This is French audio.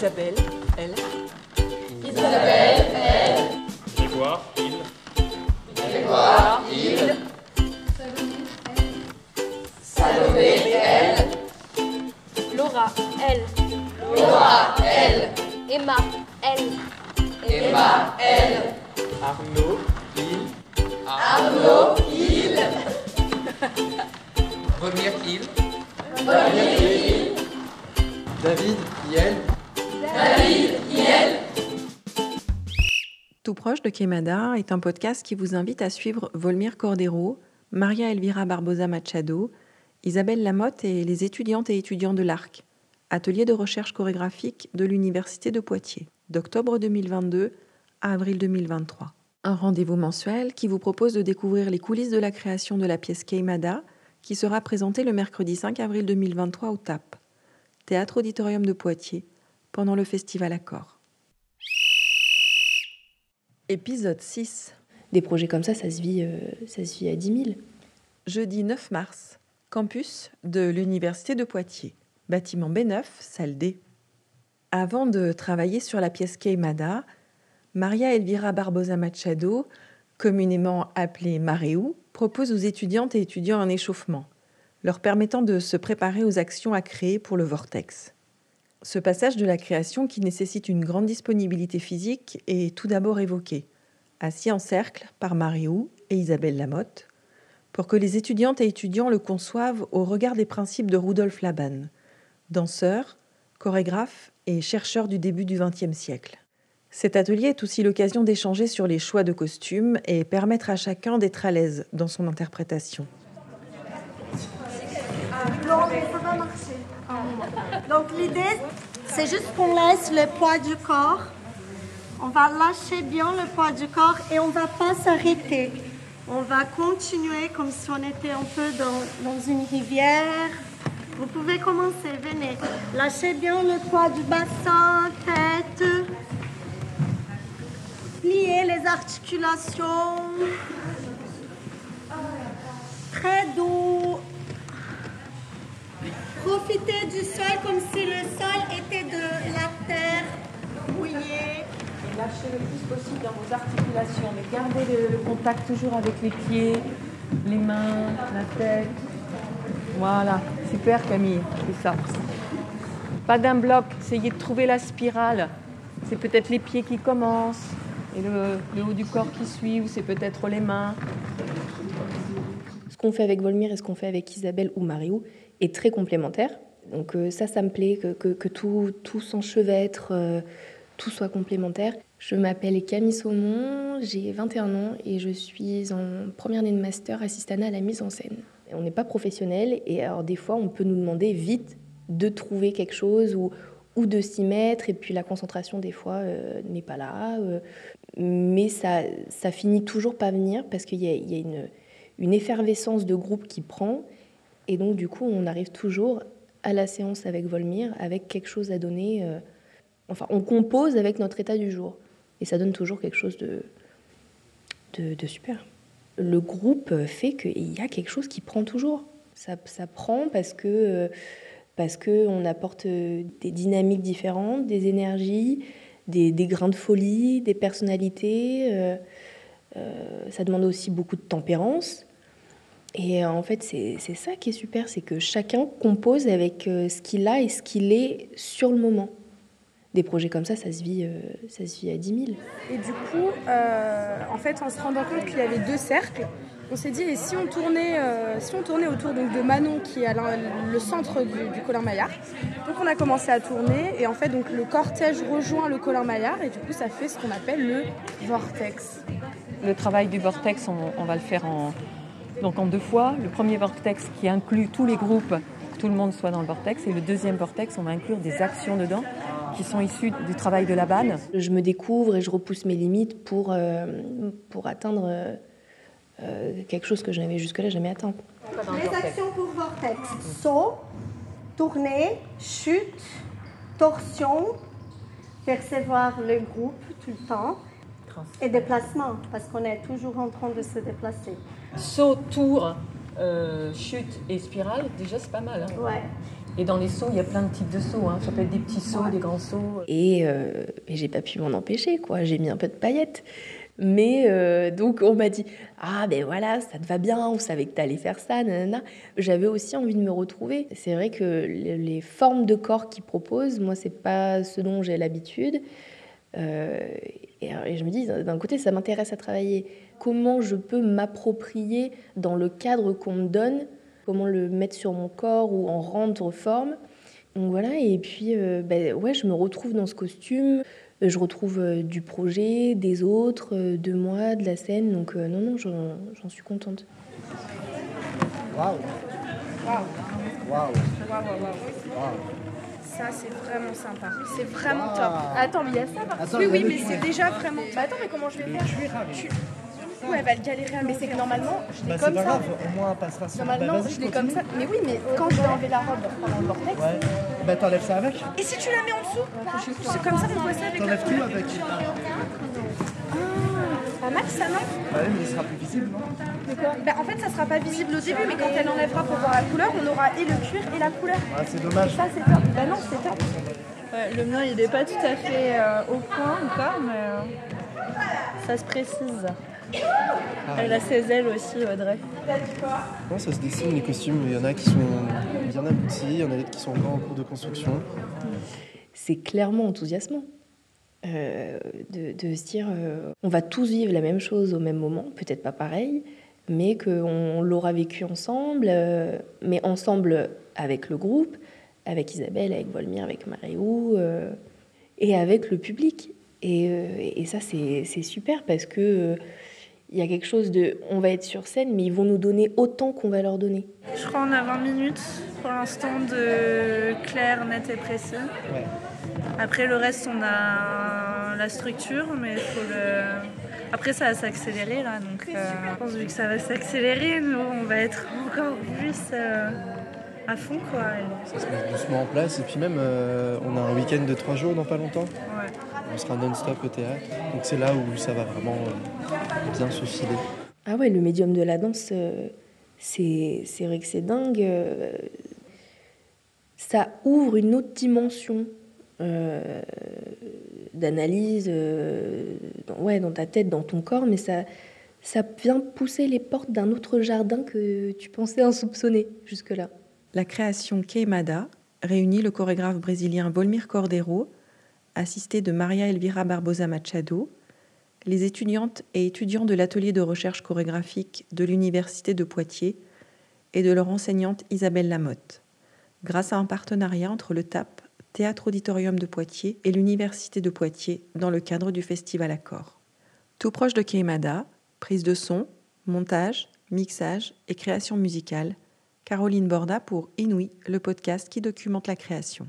Isabelle, elle. Isabelle, elle. Grégoire, il. Grégoire, il. Salomé, elle. Laura, elle. Laura, elle. Emma, elle. Emma, elle. Arnaud, il. Arnaud, il. Volmir, il. Volmir, il. David, il. Tout proche de Quemada est un podcast qui vous invite à suivre Volmir Cordero, Maria Elvira Barbosa Machado, Isabelle Lamotte et les étudiantes et étudiants de l'ARC, atelier de recherche chorégraphique de l'Université de Poitiers, d'octobre 2022 à avril 2023. Un rendez-vous mensuel qui vous propose de découvrir les coulisses de la création de la pièce Queimada, qui sera présentée le mercredi 5 avril 2023 au TAP, Théâtre Auditorium de Poitiers, pendant le festival Accord. Épisode 6. Des projets comme ça, ça se vit, euh, ça se vit à 10 000. Jeudi 9 mars, campus de l'Université de Poitiers, bâtiment B9, salle D. Avant de travailler sur la pièce Queimada, Maria Elvira Barbosa Machado, communément appelée Maréou, propose aux étudiantes et étudiants un échauffement, leur permettant de se préparer aux actions à créer pour le vortex. Ce passage de la création qui nécessite une grande disponibilité physique est tout d'abord évoqué, assis en cercle par Maréou et Isabelle Lamotte, pour que les étudiantes et étudiants le conçoivent au regard des principes de Rudolf Laban, danseur, chorégraphe et chercheur du début du XXe siècle. Cet atelier est aussi l'occasion d'échanger sur les choix de costumes et permettre à chacun d'être à l'aise dans son interprétation. Donc l'idée, c'est juste qu'on laisse le poids du corps. On va lâcher bien le poids du corps et on va pas s'arrêter. On va continuer comme si on était un peu dans, dans une rivière. Vous pouvez commencer, venez. Lâchez bien le poids du bassin, tête. Pliez les articulations. Très doux. Profitez du sol comme si le sol était de la terre mouillée. Lâchez le plus possible dans vos articulations, mais gardez le, le contact toujours avec les pieds, les mains, la tête. Voilà, super Camille, c'est ça. Pas d'un bloc, essayez de trouver la spirale. C'est peut-être les pieds qui commencent et le, le haut du corps qui suit, ou c'est peut-être les mains. Qu'on fait avec Volmir et ce qu'on fait avec Isabelle ou Mariou est très complémentaire. Donc euh, ça, ça me plaît, que, tout, tout s'enchevêtre, euh, tout soit complémentaire. Je m'appelle Camille Saumon, j'ai 21 ans et je suis en première année de master assistante à la mise en scène. On n'est pas professionnel et alors des fois on peut nous demander vite de trouver quelque chose ou, ou de s'y mettre et puis la concentration des fois euh, n'est pas là. mais ça, ça finit toujours pas venir parce qu'il y a une, une effervescence de groupe qui prend et donc du coup on arrive toujours à la séance avec Volmir avec quelque chose à donner. euh, enfin on compose avec notre état du jour et ça donne toujours quelque chose de, de, super. Le groupe fait qu'il y a quelque chose qui prend toujours. Ça, ça prend parce que euh, parce qu'on apporte euh, des dynamiques différentes, des énergies, des, grains de folie, des personnalités. ça demande aussi beaucoup de tempérance. Et euh, en fait, c'est c'est ça qui est super, c'est que chacun compose avec euh, ce qu'il a et ce qu'il est sur le moment. Des projets comme ça, ça se vit, euh, ça se vit à 10 000. Et du coup, euh, en fait, en se rendant compte qu'il y avait deux cercles, on s'est dit, et si on tournait, euh, si on tournait autour donc, de Manon, qui est à le centre du, du Colin Maillard. Donc on a commencé à tourner, et en fait, donc, le cortège rejoint le Colin Maillard, et du coup, ça fait ce qu'on appelle le vortex. Le travail du vortex, on, on va le faire en, donc en deux fois. Le premier vortex qui inclut tous les groupes, que tout le monde soit dans le vortex, et le deuxième vortex, on va inclure des actions dedans qui sont issues du travail de la banne. Je me découvre et je repousse mes limites pour, euh, pour atteindre euh, euh, quelque chose que je n'avais jusque-là jamais atteint. Les actions pour vortex. Saut, tournée, chute, torsion, percevoir le groupe tout le temps et déplacement parce qu'on est toujours en train de se déplacer. Saut, tour, euh, chute et spirale, déjà c'est pas mal. hein. Ouais. Et dans les sauts, il y a plein de types de sauts. hein. Ça peut être des petits sauts, des grands sauts. Et, euh, et j'ai pas pu m'en empêcher, quoi. J'ai mis un peu de paillettes. Mais euh, donc on m'a dit ah ben voilà ça te va bien on savait que t'allais faire ça nanana j'avais aussi envie de me retrouver c'est vrai que les, formes de corps qu'ils proposent moi c'est pas ce dont j'ai l'habitude Euh, et, et je me dis d'un côté ça m'intéresse à travailler comment je peux m'approprier dans le cadre qu'on me donne comment le mettre sur mon corps ou en rendre forme donc voilà et puis euh, ben, ouais je me retrouve dans ce costume euh, je retrouve euh, du projet, des autres, euh, de moi, de la scène. Donc euh, non, non, j'en suis contente. Waouh, waouh, waouh. Ça, c'est vraiment sympa. C'est vraiment top. Attends, mais il y a ça par Attends, Oui, oui, mais c'est déjà vraiment. Bah attends, mais comment je vais faire Tu- Ouais, elle va le galérer, mais c'est que normalement, je l'ai Bah, comme pas ça. grave, au moins on passera sur. Normalement, bah, je l'ai comme ça. Mais oui, mais quand je vais enlever la robe pendant le vortex. Ouais. Bah t'enlèves ça avec Et si tu la mets en dessous C'est comme ça qu'on voit ça avec la T'enlèves tout avec. Ah, Max, ça non Bah oui, mais il sera plus visible, non Bah, en fait, ça sera pas visible au début, mais quand elle enlèvera pour voir la couleur, on aura et le cuir et la couleur. Ah, c'est dommage. Ça, c'est top. Bah non, c'est top. Ouais, le mien, il n'est pas tout à fait euh, au point encore, mais euh, ça se précise. Elle a ses ailes aussi, Audrey. Non, ça se dessine les costumes? Il y en a qui sont bien aboutis, il y en a d'autres qui sont encore en cours de construction. C'est clairement enthousiasmant euh, de, de se dire euh, on va tous vivre la même chose au même moment, peut-être pas pareil, mais qu'on l'aura vécu ensemble, euh, mais ensemble avec le groupe, avec Isabelle, avec Volmir, avec Mariou, euh, et avec le public. Et, et ça, c'est c'est super parce que euh, il y a quelque chose de on va être sur scène, mais ils vont nous donner autant qu'on va leur donner. Je crois qu'on a 20 minutes pour l'instant de clair, net et précis. Ouais. Après, le reste, on a la structure, mais il faut le. Après, ça va s'accélérer là, donc euh, je pense vu que ça va s'accélérer, nous, on va être encore plus euh, à fond quoi. Et- Ça se met doucement en place. Et puis même, euh, on a un week-end de trois jours dans pas longtemps. ouais. On sera non-stop au théâtre. Donc c'est là où ça va vraiment euh, bien se filer. Ah ouais, le médium de la danse, euh, c'est c'est vrai que c'est dingue. euh, Ça ouvre une autre dimension euh, d'analyse euh, ouais, dans ta tête, dans ton corps, mais ça, ça vient pousser les portes d'un autre jardin que tu pensais insoupçonné jusque-là. La création Queimada réunit le chorégraphe brésilien Volmir Cordero, assisté de Maria Elvira Barbosa Machado, les étudiantes et étudiants de l'atelier de recherche chorégraphique de l'Université de Poitiers et de leur enseignante Isabelle Lamotte, grâce à un partenariat entre le TAP, Théâtre Auditorium de Poitiers, et l'Université de Poitiers dans le cadre du Festival Accord. Tout proche de Queimada, prise de son, montage, mixage et création musicale, Caroline Borda pour Inouï, le podcast qui documente la création.